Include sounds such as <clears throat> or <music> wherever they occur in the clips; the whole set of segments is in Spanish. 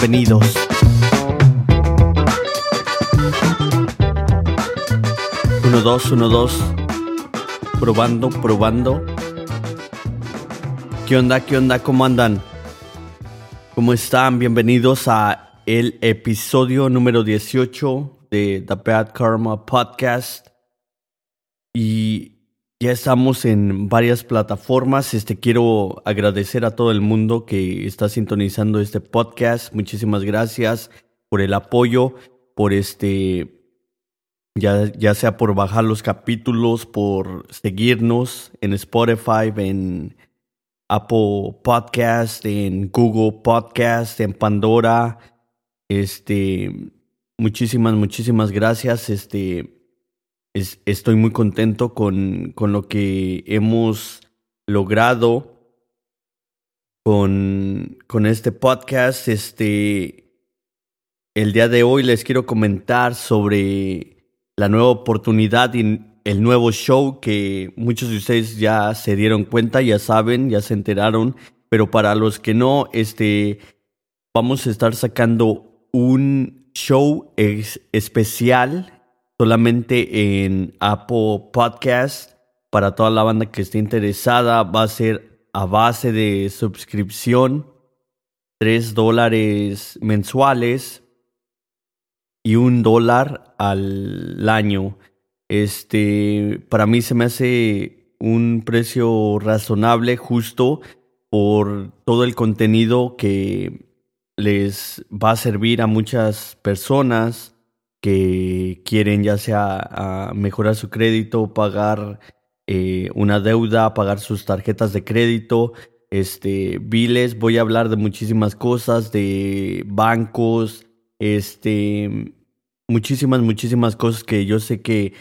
Bienvenidos. Uno, dos, uno, dos. Probando, probando. ¿Qué onda? ¿Qué onda? ¿Cómo andan? ¿Cómo están? Bienvenidos a el episodio número 18 de The Bad Karma Podcast. Y ya estamos en varias plataformas. Este quiero agradecer a todo el mundo que está sintonizando este podcast. Muchísimas gracias por el apoyo, por este ya, ya sea por bajar los capítulos, por seguirnos en Spotify, en Apple Podcast, en Google Podcast, en Pandora. Este, muchísimas, muchísimas gracias. Este, es- estoy muy contento con, con lo que hemos logrado con, con este podcast. Este, el día de hoy les quiero comentar sobre la nueva oportunidad y el nuevo show que muchos de ustedes ya se dieron cuenta, ya saben, ya se enteraron, pero para los que no, este, vamos a estar sacando un show especial solamente en Apple Podcast para toda la banda que esté interesada. Va a ser a base de suscripción, 3 dólares mensuales y un dólar al año. Este, para mí se me hace un precio razonable, justo por todo el contenido que les va a servir a muchas personas que quieren ya sea mejorar su crédito, pagar eh, una deuda, pagar sus tarjetas de crédito, este, biles. Voy a hablar de muchísimas cosas, de bancos, este, muchísimas, muchísimas cosas que yo sé que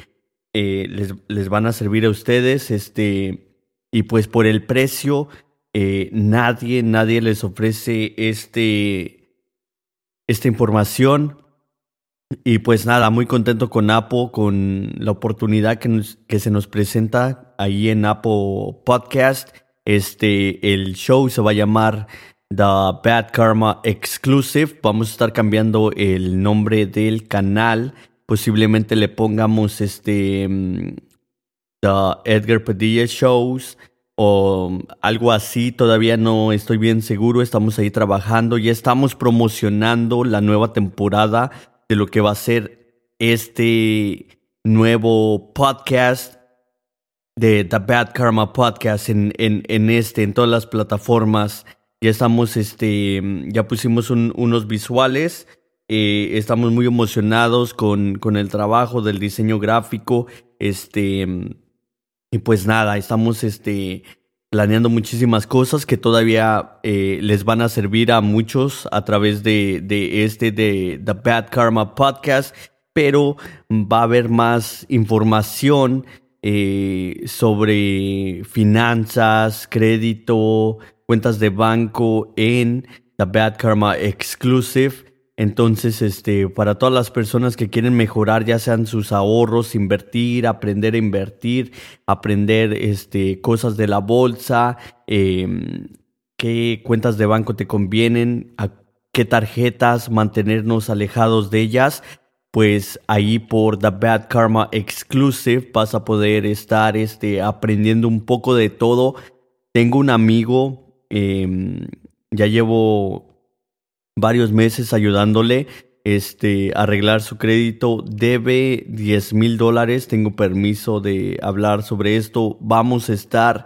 eh, les, les van a servir a ustedes, este, y pues por el precio, eh, nadie, nadie les ofrece este, esta información. Y pues nada, muy contento con Apple, con la oportunidad que, que se nos presenta ahí en Apple Podcast. Este, el show se va a llamar The Bad Karma Exclusive. Vamos a estar cambiando el nombre del canal. Posiblemente le pongamos este mm, The Edgar Padilla Shows o algo así. Todavía no estoy bien seguro. Estamos ahí trabajando. Ya estamos promocionando la nueva temporada de lo que va a ser este nuevo podcast de The Bad Karma Podcast en, en, en este, en todas las plataformas. Ya estamos, este, ya pusimos un- unos visuales. eh, estamos muy emocionados con, con el trabajo del diseño gráfico. Este, y pues nada, estamos este, planeando muchísimas cosas que todavía eh, les van a servir a muchos a través de, este, de The Bad Karma Podcast, pero va a haber más información eh, sobre finanzas, crédito, cuentas de banco en The Bad Karma Exclusive. Entonces, este, para todas las personas que quieren mejorar, ya sean sus ahorros, invertir, aprender a invertir, aprender este, cosas de la bolsa, em, qué cuentas de banco te convienen, a qué tarjetas mantenernos alejados de ellas, pues ahí por The Bad Karma Exclusive vas a poder estar este, aprendiendo un poco de todo. Tengo un amigo, em, ya llevo varios meses ayudándole este, arreglar su crédito. Debe 10 mil dólares. Tengo permiso de hablar sobre esto. Vamos a estar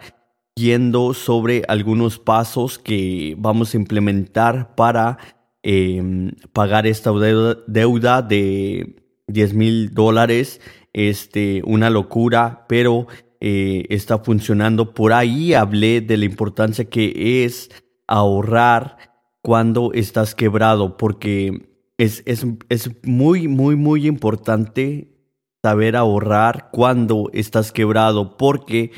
yendo sobre algunos pasos que vamos a implementar para em, pagar esta deuda, de 10 mil dólares. Este, una locura, pero eh, está funcionando. Por ahí hablé de la importancia que es ahorrar cuando estás quebrado, porque es, es, es muy, muy, muy importante saber ahorrar cuando estás quebrado, porque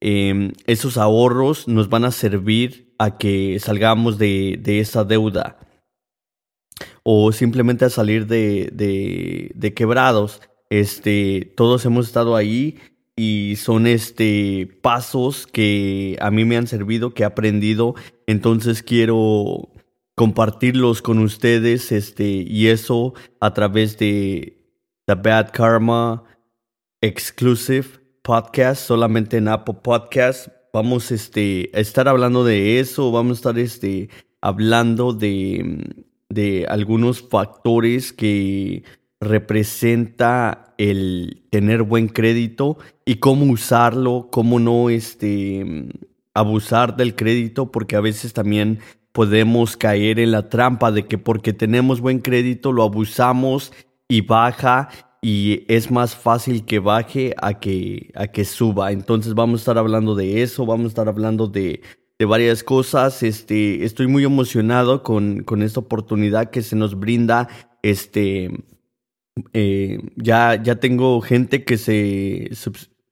em, esos ahorros nos van a servir a que salgamos de, de esa deuda o simplemente a salir de, de, de, quebrados. Este, todos hemos estado ahí y son este pasos que a mí me han servido, que he aprendido. Entonces quiero compartirlos con ustedes, este, y eso a través de The Bad Karma Exclusive Podcast, solamente en Apple Podcast. Vamos este, a estar hablando de eso, vamos a estar este, hablando de, de algunos factores que representa el tener buen crédito y cómo usarlo, cómo no este, abusar del crédito, porque a veces también podemos caer en la trampa de que porque tenemos buen crédito lo abusamos y baja y es más fácil que baje a que, a que suba. Entonces vamos a estar hablando de eso, vamos a estar hablando de, de varias cosas. Este, estoy muy emocionado con, con esta oportunidad que se nos brinda. Este, eh, ya, ya tengo gente que se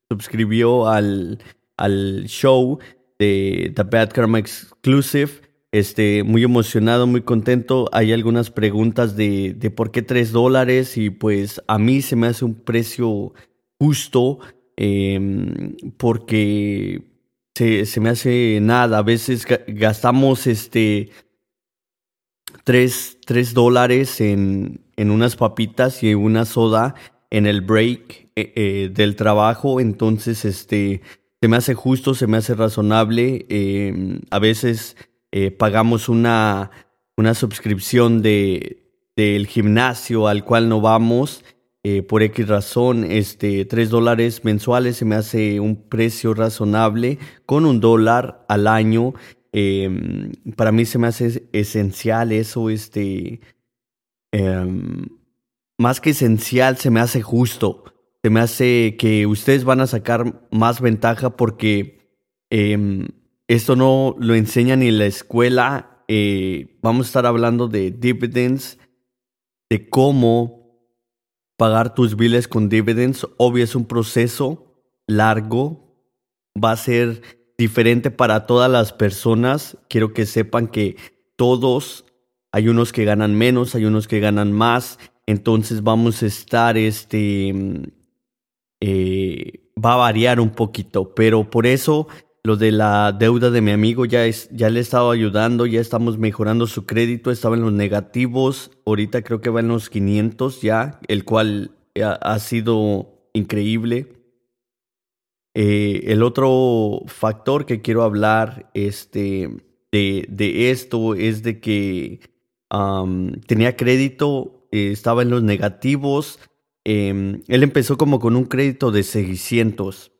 suscribió al, al show de The Bad Karma Exclusive. Este, muy emocionado, muy contento. Hay algunas preguntas de, de por qué 3 dólares y pues a mí se me hace un precio justo em, porque se, se, me hace nada. A veces gastamos este 3, dólares en, en, unas papitas y una soda en el break eh, eh, del trabajo. Entonces, este, se me hace justo, se me hace razonable. Em, a veces eh, pagamos una, una suscripción de, del gimnasio al cual no vamos eh, por X razón, este, 3 dólares mensuales se me hace un precio razonable con un dólar al año. Em, para mí se me hace esencial eso, este, em, más que esencial, se me hace justo. Se me hace que ustedes van a sacar más ventaja porque em, esto no lo enseñan en la escuela. Eh, vamos a estar hablando de dividends, de cómo pagar tus biles con dividends. Obvio es un proceso largo. Va a ser diferente para todas las personas. Quiero que sepan que todos, hay unos que ganan menos, hay unos que ganan más. Entonces vamos a estar, este, eh, va a variar un poquito, pero por eso lo de la deuda de mi amigo ya, es, ya le he estado ayudando, ya estamos mejorando su crédito, estaba en los negativos, ahorita creo que va en los 500 ya, el cual ha, sido increíble. Eh, el otro factor que quiero hablar este, de, de esto es de que tenía crédito, eh, estaba en los negativos. Em, él empezó como con un crédito de 600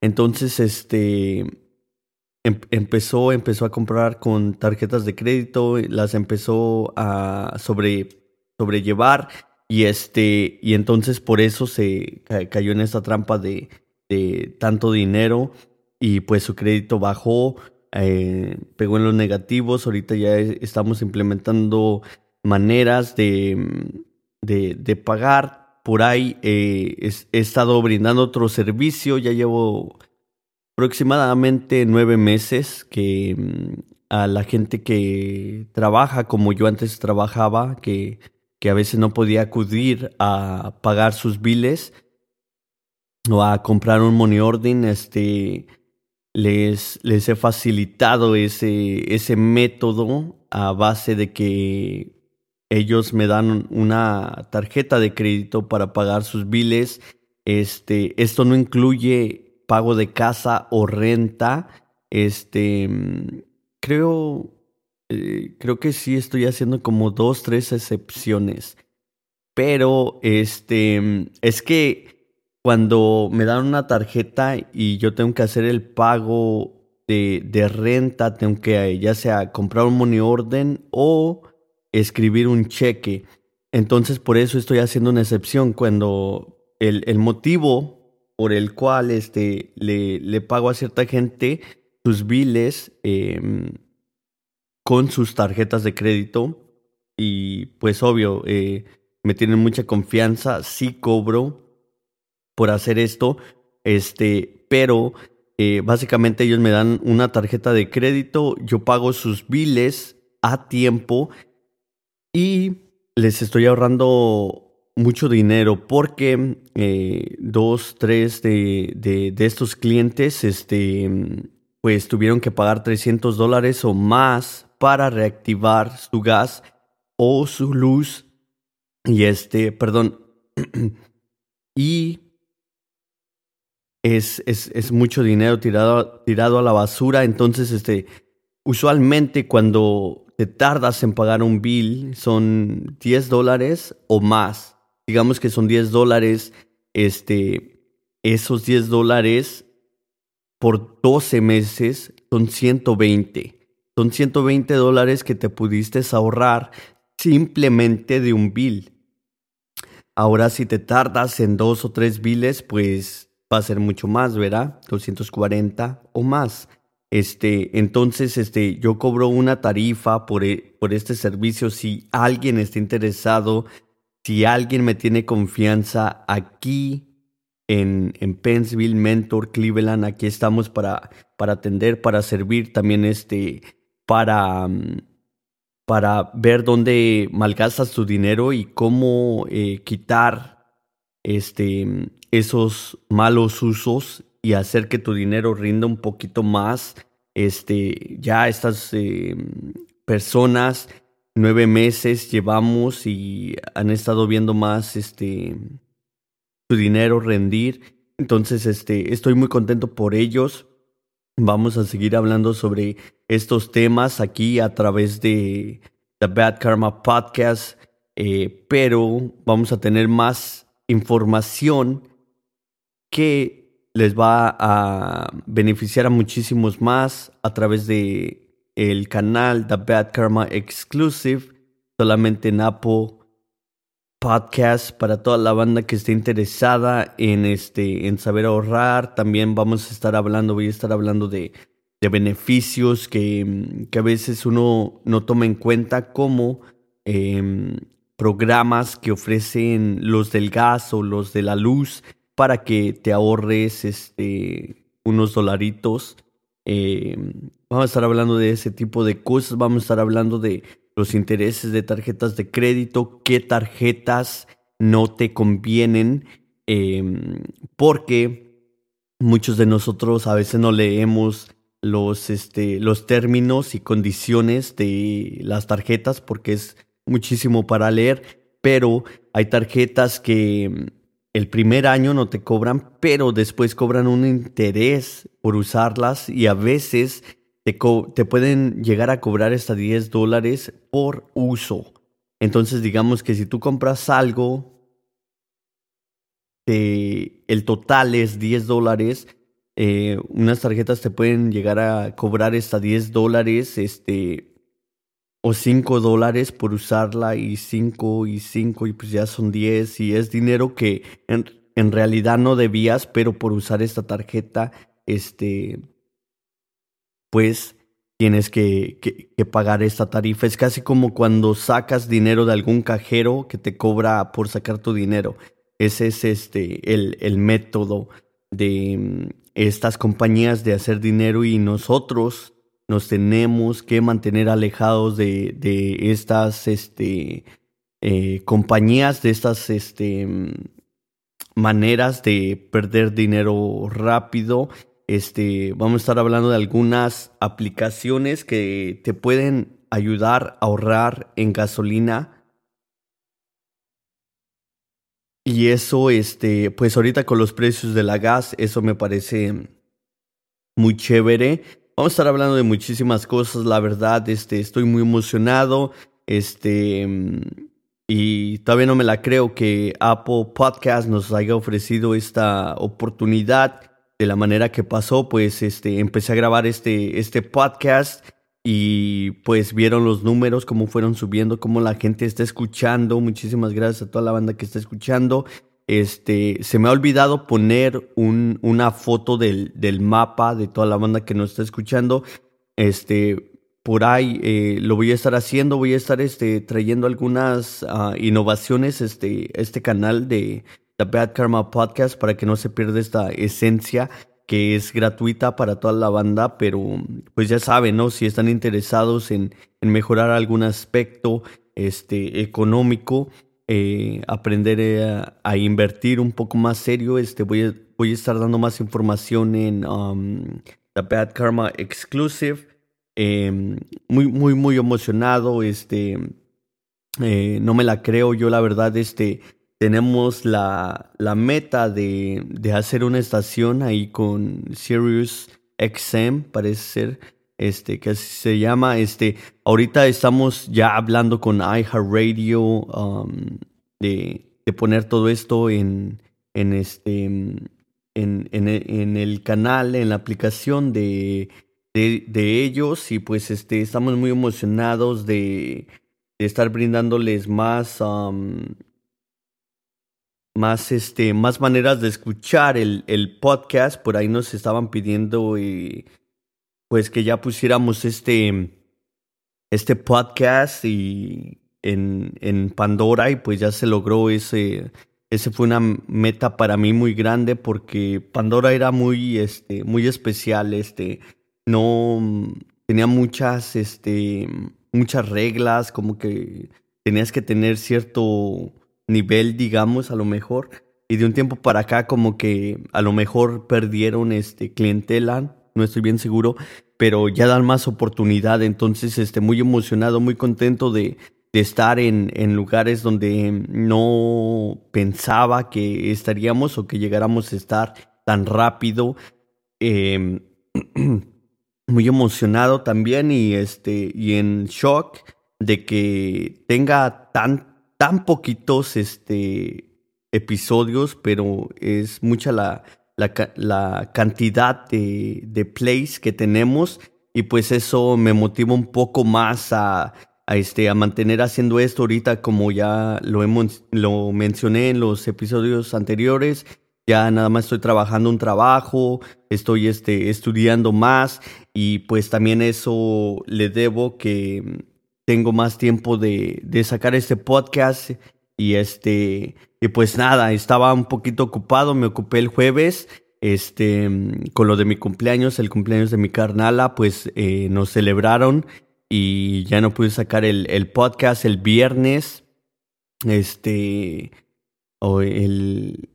entonces, este, em, empezó, empezó a comprar con tarjetas de crédito, las empezó a sobre, sobrellevar y este, y entonces por eso se cayó en esta trampa de, tanto dinero y pues su crédito bajó, eh, pegó en los negativos, ahorita ya estamos implementando maneras de, de pagar por ahí eh, he estado brindando otro servicio, ya llevo aproximadamente nueve meses que mm, a la gente que trabaja como yo antes trabajaba, que, que a veces no podía acudir a pagar sus biles o a comprar un money ordering, este, les, les he facilitado ese, ese método a base de que ellos me dan una tarjeta de crédito para pagar sus biles. Este, esto no incluye pago de casa o renta. Este, creo, eh, creo que sí estoy haciendo como dos, tres excepciones. Pero, este, es que cuando me dan una tarjeta y yo tengo que hacer el pago de, de renta, tengo que ya sea comprar un money orden o escribir un cheque. Entonces por eso estoy haciendo una excepción cuando el, motivo por el cual este, le, le, pago a cierta gente sus biles em, con sus tarjetas de crédito y pues obvio, eh, me tienen mucha confianza, sí cobro por hacer esto, este, pero eh, básicamente ellos me dan una tarjeta de crédito, yo pago sus biles a tiempo y les estoy ahorrando mucho dinero porque eh, dos, tres de, de, estos clientes, este, pues tuvieron que pagar 300 dólares o más para reactivar su gas o su luz y este, perdón, <clears throat> y es, es, mucho dinero tirado, tirado a la basura. Entonces, este, usualmente cuando te tardas en pagar un bill son 10 dólares o más. Digamos que son 10 dólares, este, esos 10 dólares por 12 meses son 120. Son 120 dólares que te pudiste ahorrar simplemente de un bill. Ahora si te tardas en dos o tres biles, pues va a ser mucho más, ¿verdad? 240 o más. Este, entonces, este, yo cobro una tarifa por, e, por este servicio. Si alguien está interesado, si alguien me tiene confianza aquí en, en Pennsville, Mentor, Cleveland, aquí estamos para, para atender, para servir también este, para, mm, para ver dónde malgastas tu dinero y cómo eh, quitar este, esos malos usos y hacer que tu dinero rinda un poquito más. Este, ya estas eh, personas, nueve meses llevamos y han estado viendo más este, tu dinero rendir. Entonces, este, estoy muy contento por ellos. Vamos a seguir hablando sobre estos temas aquí a través de The Bad Karma Podcast, eh, pero vamos a tener más información que les va a beneficiar a muchísimos más a través de el canal The Bad Karma Exclusive, solamente en Apple Podcast para toda la banda que esté interesada en este en saber ahorrar. También vamos a estar hablando, voy a estar hablando de de beneficios que, que, a veces uno no toma en cuenta como em, programas que ofrecen los del gas o los de la luz para que te ahorres este, unos dolaritos. Em, vamos a estar hablando de ese tipo de cosas, vamos a estar hablando de los intereses de tarjetas de crédito, qué tarjetas no te convienen, em, porque muchos de nosotros a veces no leemos los, este, los términos y condiciones de las tarjetas porque es muchísimo para leer, pero hay tarjetas que el primer año no te cobran, pero después cobran un interés por usarlas y a veces te, te pueden llegar a cobrar hasta 10 dólares por uso. Entonces digamos que si tú compras algo, el total es 10 dólares, eh, unas tarjetas te pueden llegar a cobrar hasta 10 dólares, este, o 5 dólares por usarla y 5 y 5 y pues ya son 10 y es dinero que en, realidad no debías, pero por usar esta tarjeta, este, pues tienes que, que, pagar esta tarifa. Es casi como cuando sacas dinero de algún cajero que te cobra por sacar tu dinero. Ese es este, el, el método de estas compañías de hacer dinero y nosotros nos tenemos que mantener alejados de, de estas este, eh, compañías, de estas este, maneras de perder dinero rápido. Este, vamos a estar hablando de algunas aplicaciones que te pueden ayudar a ahorrar en gasolina Y eso, este, pues ahorita con los precios de la gas, eso me parece muy chévere. Vamos a estar hablando de muchísimas cosas, la verdad, este, estoy muy emocionado, este, y todavía no me la creo que Apple Podcast nos haya ofrecido esta oportunidad de la manera que pasó, pues, este, empecé a grabar este, este podcast y pues vieron los números, cómo fueron subiendo, cómo la gente está escuchando. Muchísimas gracias a toda la banda que está escuchando. Este, se me ha olvidado poner un, una foto del, del, mapa de toda la banda que nos está escuchando. Este, por ahí eh, lo voy a estar haciendo, voy a estar este, trayendo algunas uh, innovaciones, este, este canal de The Bad Karma Podcast para que no se pierda esta esencia que es gratuita para toda la banda, pero pues ya saben, ¿no? Si están interesados en, en mejorar algún aspecto este, económico, eh, aprender eh, a, invertir un poco más serio, este, voy, a, voy a estar dando más información en um, The Bad Karma Exclusive. Em, muy, muy, muy emocionado, este, eh, no me la creo, yo la verdad, este, tenemos la, la meta de, de, hacer una estación ahí con Sirius XM, parece ser, este, que se llama. Este, ahorita estamos ya hablando con iHeartRadio um, de, de, poner todo esto en, en este, en, en, el canal, en la aplicación de, de, ellos y pues este, estamos muy emocionados de, estar brindándoles más... Um, más, este, más maneras de escuchar el, el podcast. Por ahí nos estaban pidiendo y, pues que ya pusiéramos este, este podcast y en, en Pandora y pues ya se logró ese, ese fue una meta para mí muy grande porque Pandora era muy, este, muy especial, este, no tenía muchas, este, muchas reglas, como que tenías que tener cierto nivel, digamos, a lo mejor. Y de un tiempo para acá como que a lo mejor perdieron este clientela, no estoy bien seguro, pero ya dan más oportunidad. Entonces, este, muy emocionado, muy contento de, estar en, en, lugares donde no pensaba que estaríamos o que llegáramos a estar tan rápido. Em, <clears throat> muy emocionado también y este y en shock de que tenga tan tan poquitos este, episodios, pero es mucha la, la, cantidad de, de, plays que tenemos y pues eso me motiva un poco más a, a, este, a mantener haciendo esto ahorita como ya lo, hemos, lo mencioné en los episodios anteriores. Ya nada más estoy trabajando un trabajo, estoy este, estudiando más y pues también eso le debo que tengo más tiempo de, de sacar este podcast y este y pues nada, estaba un poquito ocupado, me ocupé el jueves, este, con lo de mi cumpleaños, el cumpleaños de mi carnala, pues eh, nos celebraron y ya no pude sacar el, el podcast el viernes, este, o el,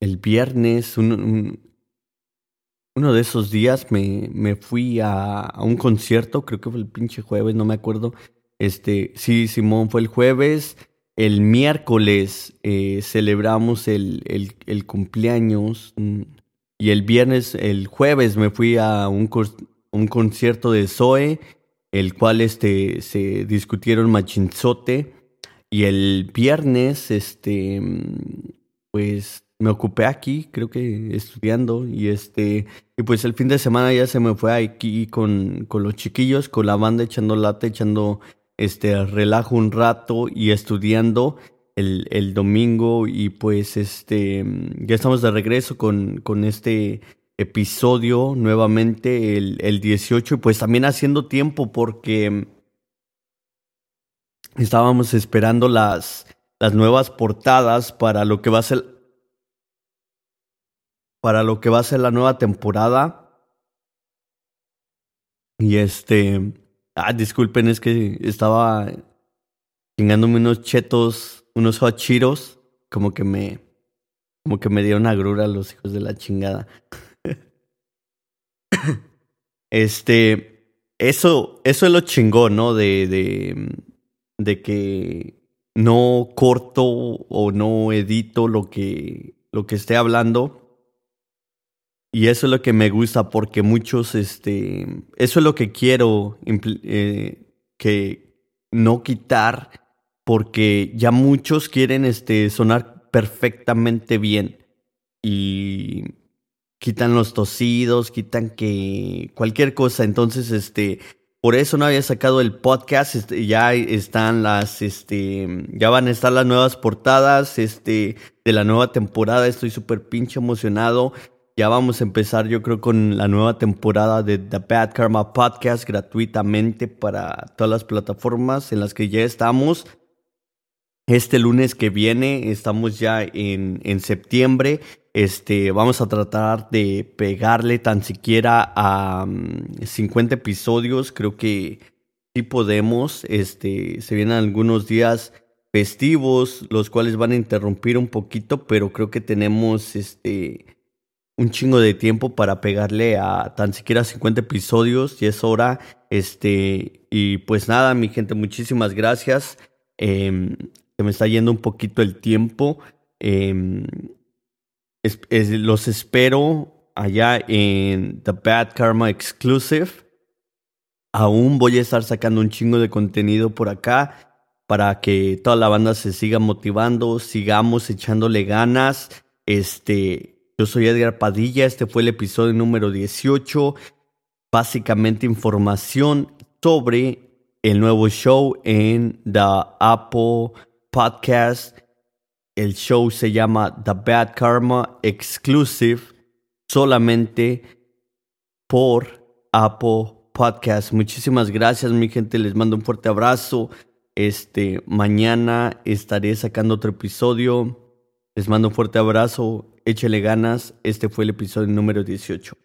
el viernes, uno de esos días me, me fui a, a, un concierto, creo que fue el pinche jueves, no me acuerdo, este, sí, Simón fue el jueves. El miércoles eh, celebramos el, el, cumpleaños. Mm, y el viernes, el jueves, me fui a un, un concierto de Zoe, el cual este, se discutieron machinzote. Y el viernes, este, mm, pues me ocupé aquí, creo que estudiando. Y este, y pues el fin de semana ya se me fue aquí con, con los chiquillos, con la banda echando lata, echando este, relajo un rato y estudiando el, el domingo y pues este, ya estamos de regreso con, con este episodio nuevamente el, el 18 y pues también haciendo tiempo porque estábamos esperando las, las nuevas portadas para lo que va a ser para lo que va a ser la nueva temporada. Y este Ah, disculpen, es que estaba chingándome unos chetos, unos hot cheetos, como que me, como que me dieron agrura los hijos de la chingada. <coughs> este, eso, eso es lo chingón, ¿no? De, de, de que no corto o no edito lo que, lo que esté hablando y eso es lo que me gusta porque muchos, este, eso es lo que quiero eh, que no quitar porque ya muchos quieren este, sonar perfectamente bien y quitan los tosidos, quitan que cualquier cosa. Entonces, este, por eso no había sacado el podcast. Este, ya están las, este, ya van a estar las nuevas portadas, este, de la nueva temporada. Estoy súper pinche emocionado. Ya vamos a empezar, yo creo, con la nueva temporada de The Bad Karma Podcast gratuitamente para todas las plataformas en las que ya estamos. Este lunes que viene, estamos ya en, en septiembre. Este, vamos a tratar de pegarle tan siquiera a 50 mm, episodios. Creo que sí podemos. Este, se vienen algunos días festivos, los cuales van a interrumpir un poquito, pero creo que tenemos este un chingo de tiempo para pegarle a tan siquiera 50 episodios y es hora. Este, y pues nada, mi gente, muchísimas gracias. Em, se me está yendo un poquito el tiempo. Em, los espero allá en The Bad Karma Exclusive. Aún voy a estar sacando un chingo de contenido por acá para que toda la banda se siga motivando, sigamos echándole ganas. Este, yo soy Edgar Padilla, este fue el episodio número 18. Básicamente información sobre el nuevo show en The Apple Podcast. El show se llama The Bad Karma Exclusive, solamente por Apple Podcast. Muchísimas gracias, mi gente. Les mando un fuerte abrazo. Este, mañana estaré sacando otro episodio. Les mando un fuerte abrazo, échale ganas. Este fue el episodio número 18.